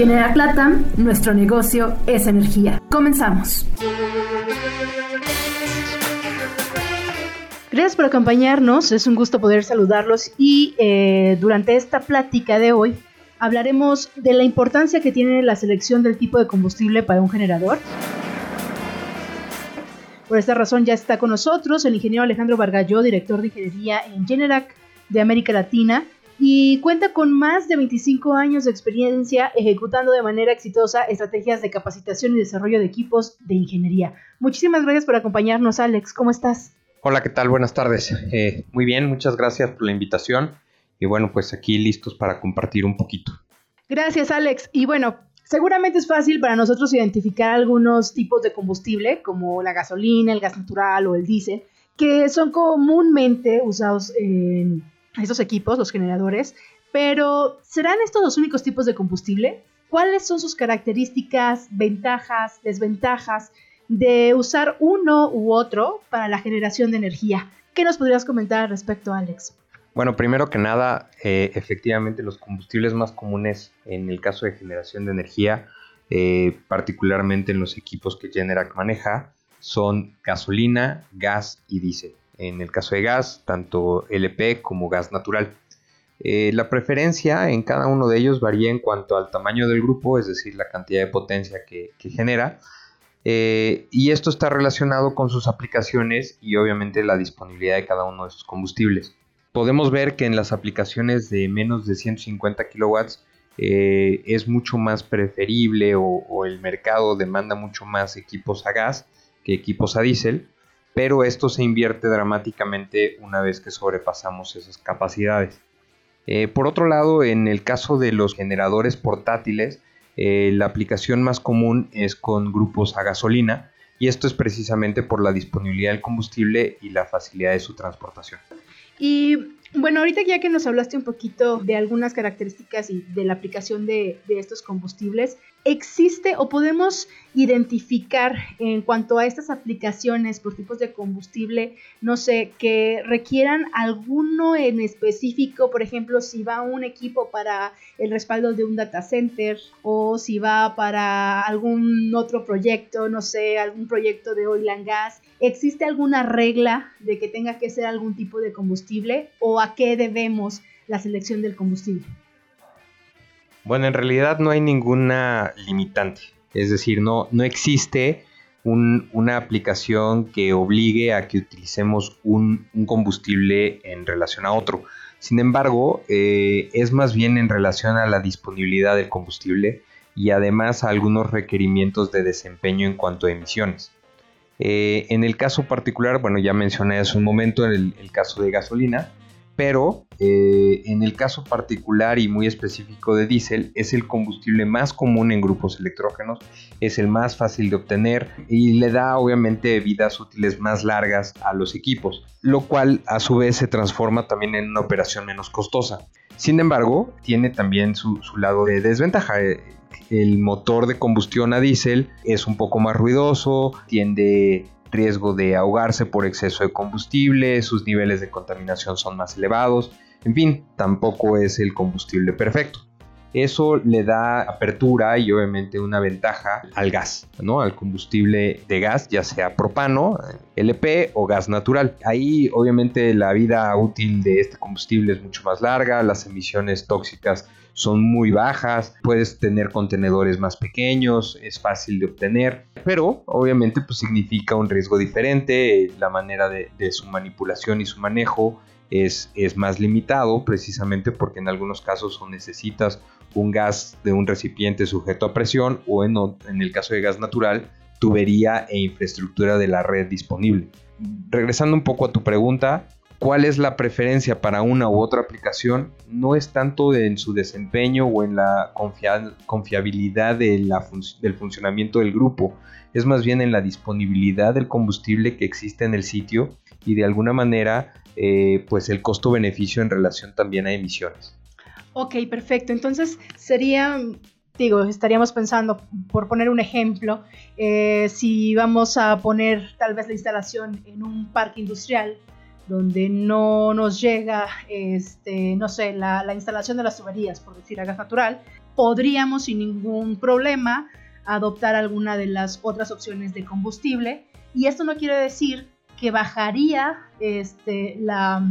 Generac Latam, nuestro negocio es energía. Comenzamos. Gracias por acompañarnos, es un gusto poder saludarlos y eh, durante esta plática de hoy hablaremos de la importancia que tiene la selección del tipo de combustible para un generador. Por esta razón ya está con nosotros el ingeniero Alejandro Vargalló, director de ingeniería en Generac de América Latina, y cuenta con más de 25 años de experiencia ejecutando de manera exitosa estrategias de capacitación y desarrollo de equipos de ingeniería. Muchísimas gracias por acompañarnos, Alex. ¿Cómo estás? Hola, ¿qué tal? Buenas tardes. Eh, muy bien, muchas gracias por la invitación. Y bueno, pues aquí listos para compartir un poquito. Gracias, Alex. Y bueno, seguramente es fácil para nosotros identificar algunos tipos de combustible, como la gasolina, el gas natural o el diésel, que son comúnmente usados en estos equipos, los generadores, pero ¿serán estos los únicos tipos de combustible? ¿Cuáles son sus características, ventajas, desventajas de usar uno u otro para la generación de energía? ¿Qué nos podrías comentar al respecto, Alex? Bueno, primero que nada, eh, efectivamente los combustibles más comunes en el caso de generación de energía, eh, particularmente en los equipos que Generac maneja, son gasolina, gas y diésel en el caso de gas, tanto LP como gas natural. Eh, la preferencia en cada uno de ellos varía en cuanto al tamaño del grupo, es decir, la cantidad de potencia que, genera. Eh, y esto está relacionado con sus aplicaciones y obviamente la disponibilidad de cada uno de sus combustibles. Podemos ver que en las aplicaciones de menos de 150 kilowatts eh, es mucho más preferible o, o, el mercado demanda mucho más equipos a gas que equipos a diésel pero esto se invierte dramáticamente una vez que sobrepasamos esas capacidades. Eh, por otro lado, en el caso de los generadores portátiles, eh, la aplicación más común es con grupos a gasolina y esto es precisamente por la disponibilidad del combustible y la facilidad de su transportación. Y bueno, ahorita ya que nos hablaste un poquito de algunas características y de la aplicación de, estos combustibles, ¿existe o podemos identificar en cuanto a estas aplicaciones por tipos de combustible, no sé, que requieran alguno en específico, por ejemplo, si va un equipo para el respaldo de un data center o si va para algún otro proyecto, no sé, algún proyecto de oil and gas, ¿existe alguna regla de que tenga que ser algún tipo de combustible o a qué debemos la selección del combustible? Bueno, en realidad no hay ninguna limitante. Es decir, no, no existe una aplicación que obligue a que utilicemos un, combustible en relación a otro. Sin embargo, eh, es más bien en relación a la disponibilidad del combustible y además a algunos requerimientos de desempeño en cuanto a emisiones. Eh, en el caso particular, bueno, ya mencioné hace un momento el caso de gasolina, pero eh, en el caso particular y muy específico de diésel es el combustible más común en grupos electrógenos, es el más fácil de obtener y le da obviamente vidas útiles más largas a los equipos, lo cual a su vez se transforma también en una operación menos costosa. Sin embargo, tiene también su, su lado de desventaja el motor de combustión a diésel es un poco más ruidoso, tiende riesgo de ahogarse por exceso de combustible, sus niveles de contaminación son más elevados, en fin, tampoco es el combustible perfecto. Eso le da apertura y obviamente una ventaja al gas, ¿no? Al combustible de gas, ya sea propano, LP o gas natural. Ahí obviamente la vida útil de este combustible es mucho más larga, las emisiones tóxicas son muy bajas, puedes tener contenedores más pequeños, es fácil de obtener, pero obviamente pues significa un riesgo diferente, la manera de, su manipulación y su manejo es, es, más limitado precisamente porque en algunos casos necesitas un gas de un recipiente sujeto a presión o en el caso de gas natural, tubería e infraestructura de la red disponible. Regresando un poco a tu pregunta, cuál es la preferencia para una u otra aplicación no es tanto en su desempeño o en la confiabilidad del funcionamiento del grupo, es más bien en la disponibilidad del combustible que existe en el sitio y de alguna manera eh, pues el costo-beneficio en relación también a emisiones. Ok, perfecto. Entonces sería, digo, estaríamos pensando, por poner un ejemplo, eh, si vamos a poner tal vez la instalación en un parque industrial, donde no nos llega, este, no sé, la, la instalación de las tuberías, por decir a gas natural, podríamos sin ningún problema adoptar alguna de las otras opciones de combustible. Y esto no quiere decir que bajaría este, la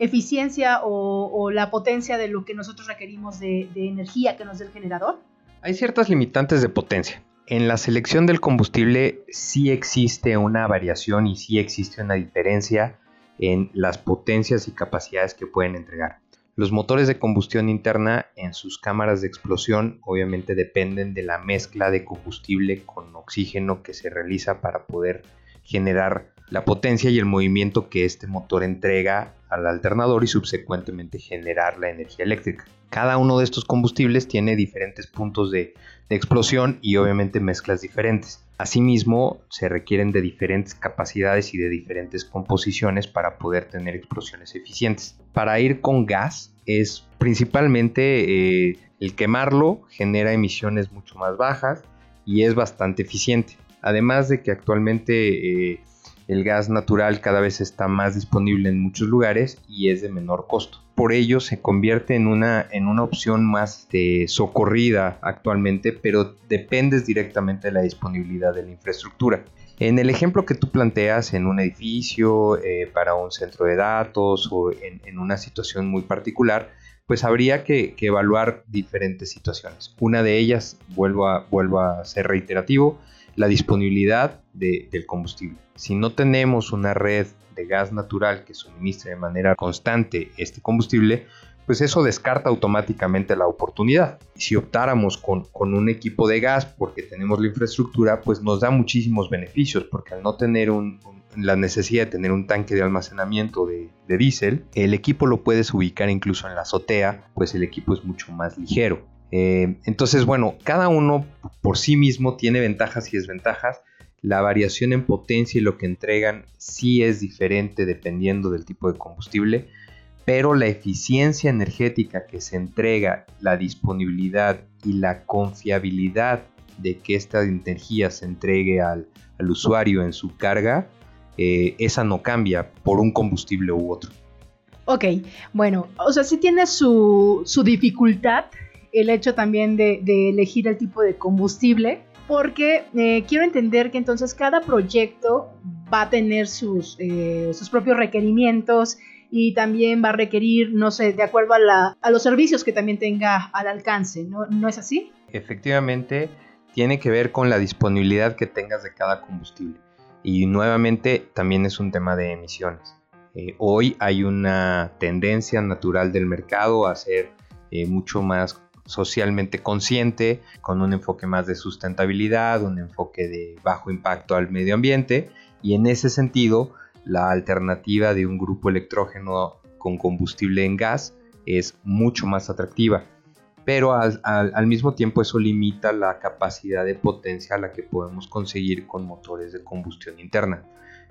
eficiencia o, la potencia de lo que nosotros requerimos de, de energía que nos dé el generador. Hay ciertas limitantes de potencia. En la selección del combustible sí existe una variación y sí existe una diferencia en las potencias y capacidades que pueden entregar. Los motores de combustión interna en sus cámaras de explosión obviamente dependen de la mezcla de combustible con oxígeno que se realiza para poder generar la potencia y el movimiento que este motor entrega al alternador y subsecuentemente generar la energía eléctrica. Cada uno de estos combustibles tiene diferentes puntos de, de explosión y obviamente mezclas diferentes. Asimismo, se requieren de diferentes capacidades y de diferentes composiciones para poder tener explosiones eficientes. Para ir con gas es principalmente eh, el quemarlo genera emisiones mucho más bajas y es bastante eficiente. Además de que actualmente eh, el gas natural cada vez está más disponible en muchos lugares y es de menor costo. Por ello se convierte en una, en una opción más este, socorrida actualmente, pero dependes directamente de la disponibilidad de la infraestructura. En el ejemplo que tú planteas en un edificio, eh, para un centro de datos o en, una situación muy particular, pues habría que, evaluar diferentes situaciones. Una de ellas, vuelvo a, vuelvo a ser reiterativo, la disponibilidad del combustible. Si no tenemos una red de gas natural que suministre de manera constante este combustible, pues eso descarta automáticamente la oportunidad. Si optáramos con, un equipo de gas porque tenemos la infraestructura, pues nos da muchísimos beneficios, porque al no tener la necesidad de tener un tanque de almacenamiento de, de diésel, el equipo lo puedes ubicar incluso en la azotea, pues el equipo es mucho más ligero. Eh, entonces, bueno, cada uno por sí mismo tiene ventajas y desventajas. La variación en potencia y lo que entregan sí es diferente dependiendo del tipo de combustible, pero la eficiencia energética que se entrega, la disponibilidad y la confiabilidad de que esta energía se entregue al, usuario en su carga, eh, esa no cambia por un combustible u otro. Ok, bueno, o sea, sí tiene su, su dificultad el hecho también de, elegir el tipo de combustible, porque eh, quiero entender que entonces cada proyecto va a tener sus, eh, sus propios requerimientos y también va a requerir, no sé, de acuerdo a, a los servicios que también tenga al alcance, ¿no? ¿no es así? Efectivamente, tiene que ver con la disponibilidad que tengas de cada combustible. Y nuevamente también es un tema de emisiones. Eh, hoy hay una tendencia natural del mercado a ser mucho más socialmente consciente, con un enfoque más de sustentabilidad, un enfoque de bajo impacto al medio ambiente y en ese sentido la alternativa de un grupo electrógeno con combustible en gas es mucho más atractiva. Pero al, mismo tiempo eso limita la capacidad de potencia a la que podemos conseguir con motores de combustión interna.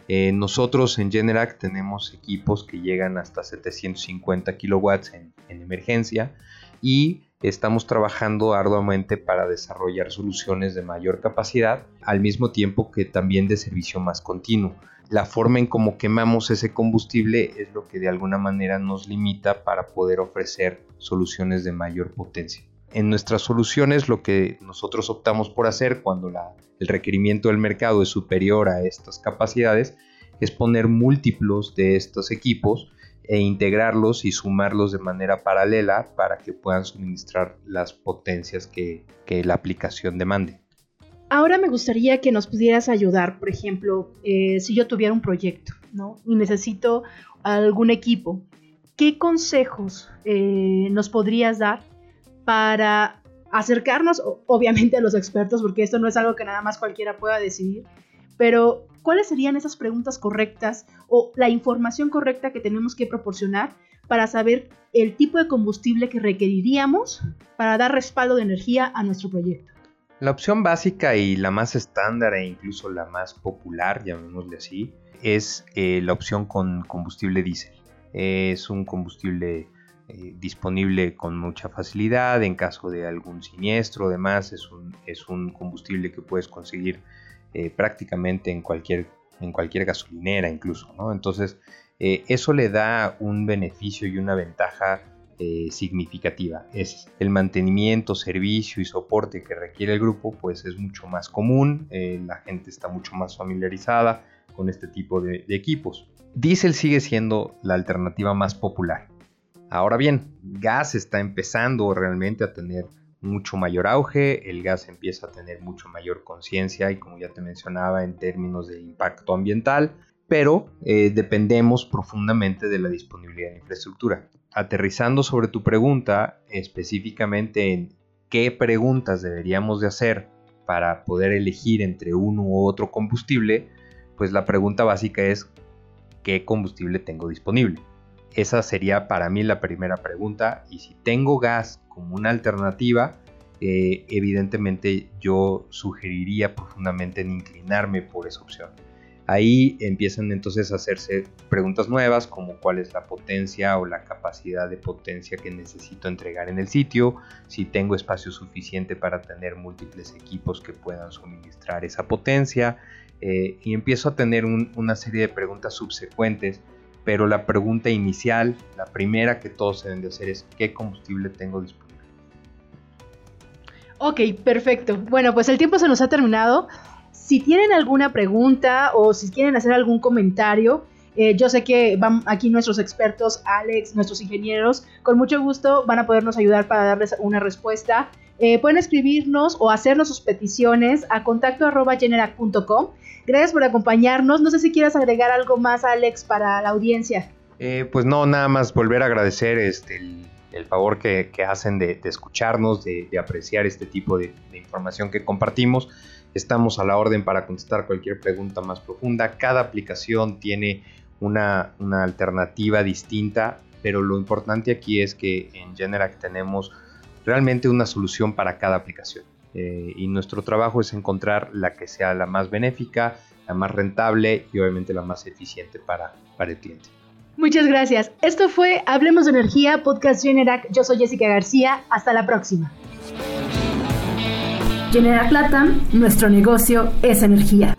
Eh, nosotros en Generac tenemos equipos que llegan hasta 750 kilowatts en, en emergencia y estamos trabajando arduamente para desarrollar soluciones de mayor capacidad, al mismo tiempo que también de servicio más continuo. La forma en cómo quemamos ese combustible es lo que de alguna manera nos limita para poder ofrecer soluciones de mayor potencia. En nuestras soluciones lo que nosotros optamos por hacer cuando el requerimiento del mercado es superior a estas capacidades es poner múltiplos de estos equipos e integrarlos y sumarlos de manera paralela para que puedan suministrar las potencias que, la aplicación demande. Ahora me gustaría que nos pudieras ayudar, por ejemplo, eh, si yo tuviera un proyecto ¿no? y necesito algún equipo, ¿qué consejos eh, nos podrías dar para acercarnos, obviamente, a los expertos, porque esto no es algo que nada más cualquiera pueda decidir, pero ¿cuáles serían esas preguntas correctas o la información correcta que tenemos que proporcionar para saber el tipo de combustible que requeriríamos para dar respaldo de energía a nuestro proyecto? La opción básica y la más estándar e incluso la más popular, llamémosle así, es eh, la opción con combustible diésel. Es un combustible eh, disponible con mucha facilidad en caso de algún siniestro, además es un, es un combustible que puedes conseguir eh, prácticamente en cualquier, en cualquier gasolinera incluso, ¿no? Entonces eh, eso le da un beneficio y una ventaja eh, significativa. Es el mantenimiento, servicio y soporte que requiere el grupo, pues es mucho más común, la gente está mucho más familiarizada con este tipo de, de equipos. Diesel sigue siendo la alternativa más popular. Ahora bien, gas está empezando realmente a tener mucho mayor auge, el gas empieza a tener mucho mayor conciencia y como ya te mencionaba en términos de impacto ambiental, pero eh, dependemos profundamente de la disponibilidad de infraestructura. Aterrizando sobre tu pregunta, específicamente en qué preguntas deberíamos de hacer para poder elegir entre uno u otro combustible, pues la pregunta básica es ¿qué combustible tengo disponible? Esa sería para mí la primera pregunta y si tengo gas como una alternativa, eh, evidentemente yo sugeriría profundamente en inclinarme por esa opción. Ahí empiezan entonces a hacerse preguntas nuevas como cuál es la potencia o la capacidad de potencia que necesito entregar en el sitio, si tengo espacio suficiente para tener múltiples equipos que puedan suministrar esa potencia eh, y empiezo a tener una serie de preguntas subsecuentes pero la pregunta inicial, la primera que todos deben de hacer es ¿qué combustible tengo disponible? Ok, perfecto. Bueno, pues el tiempo se nos ha terminado. Si tienen alguna pregunta o si quieren hacer algún comentario, eh, yo sé que van aquí nuestros expertos, Alex, nuestros ingenieros, con mucho gusto van a podernos ayudar para darles una respuesta. Eh, pueden escribirnos o hacernos sus peticiones a contacto Gracias por acompañarnos. No sé si quieras agregar algo más, Alex, para la audiencia. Eh, pues no, nada más volver a agradecer este, el, favor que, hacen de, escucharnos, de, apreciar este tipo de, información que compartimos. Estamos a la orden para contestar cualquier pregunta más profunda. Cada aplicación tiene una, una alternativa distinta, pero lo importante aquí es que en Generac tenemos realmente una solución para cada aplicación. Eh, y nuestro trabajo es encontrar la que sea la más benéfica, la más rentable y obviamente la más eficiente para, para el cliente. Muchas gracias. Esto fue Hablemos de Energía, Podcast Generac. Yo soy Jessica García. Hasta la próxima. Generac Latam, nuestro negocio es energía.